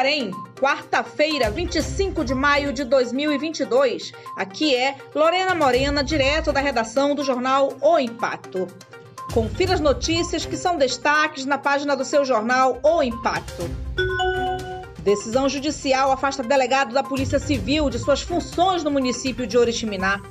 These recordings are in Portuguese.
Santarém, quarta-feira, 25 de maio de 2022. Aqui é Lorena Morena, direto da redação do jornal O Impacto. Confira as notícias que são destaques na página do seu jornal O Impacto. Decisão judicial afasta delegado da Polícia Civil de suas funções no município de Oriximiná.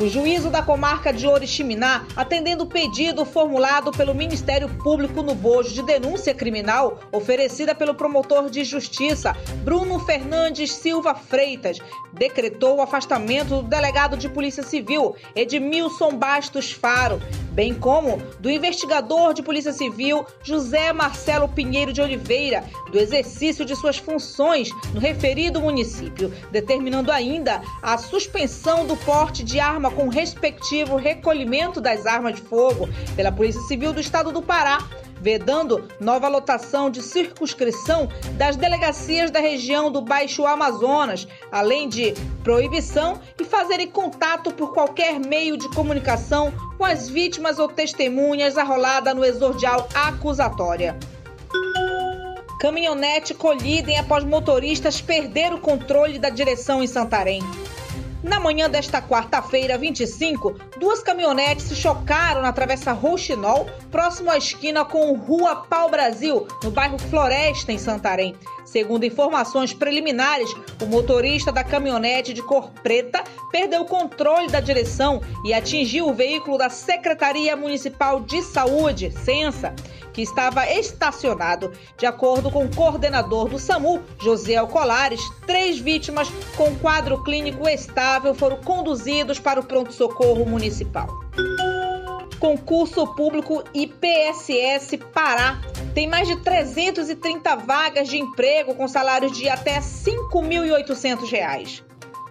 O juízo da comarca de Oriximiná, atendendo o pedido formulado pelo Ministério Público no bojo de denúncia criminal oferecida pelo promotor de justiça Bruno Fernandes Silva Freitas, decretou o afastamento do delegado de Polícia Civil Edmilson Bastos Faro, bem como do investigador de Polícia Civil José Marcelo Pinheiro de Oliveira, do exercício de suas funções no referido município, determinando ainda a suspensão do porte de arma com respectivo recolhimento das armas de fogo pela Polícia Civil do Estado do Pará, vedando nova lotação de circunscrição das delegacias da região do Baixo Amazonas, além de proibição e fazerem contato por qualquer meio de comunicação com as vítimas ou testemunhas arrolada no exordial acusatória. Caminhonete colidem após motoristas perder o controle da direção em Santarém. Na manhã desta quarta-feira, 25, duas caminhonetes se chocaram na Travessa Rouxinol, próximo à esquina com Rua Pau Brasil, no bairro Floresta, em Santarém. Segundo informações preliminares, o motorista da caminhonete de cor preta perdeu o controle da direção e atingiu o veículo da Secretaria Municipal de Saúde, Sensa que estava estacionado. De acordo com o coordenador do SAMU, José Alcolares, três vítimas com quadro clínico estável foram conduzidos para o pronto-socorro municipal. Concurso público IPSS Pará tem mais de 330 vagas de emprego com salários de até R$ 5.800.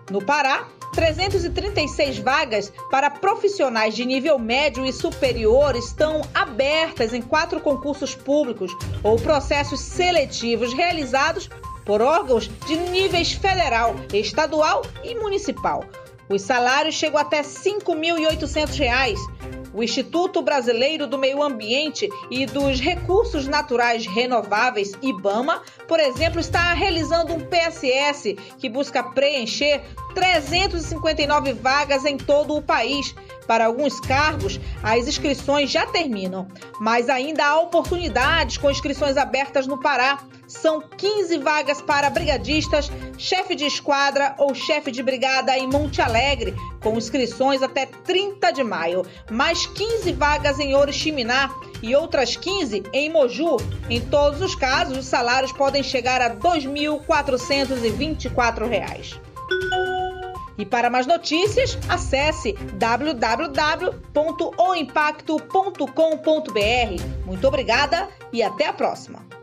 No Pará, 336 vagas para profissionais de nível médio e superior estão abertas em quatro concursos públicos ou processos seletivos realizados por órgãos de níveis federal, estadual e municipal. Os salários chegam até R$ 5.800 o Instituto Brasileiro do Meio Ambiente e dos Recursos Naturais Renováveis, IBAMA, por exemplo, está realizando um PSS que busca preencher 359 vagas em todo o país. Para alguns cargos, as inscrições já terminam, mas ainda há oportunidades com inscrições abertas no Pará. São 15 vagas para brigadistas, chefe de esquadra ou chefe de brigada em Monte Alegre, com inscrições até 30 de maio, mais 15 vagas em Oriximiná e outras 15 em Moju. Em todos os casos, os salários podem chegar a R$ 2.424. E para mais notícias, acesse www.oimpacto.com.br. Muito obrigada e até a próxima!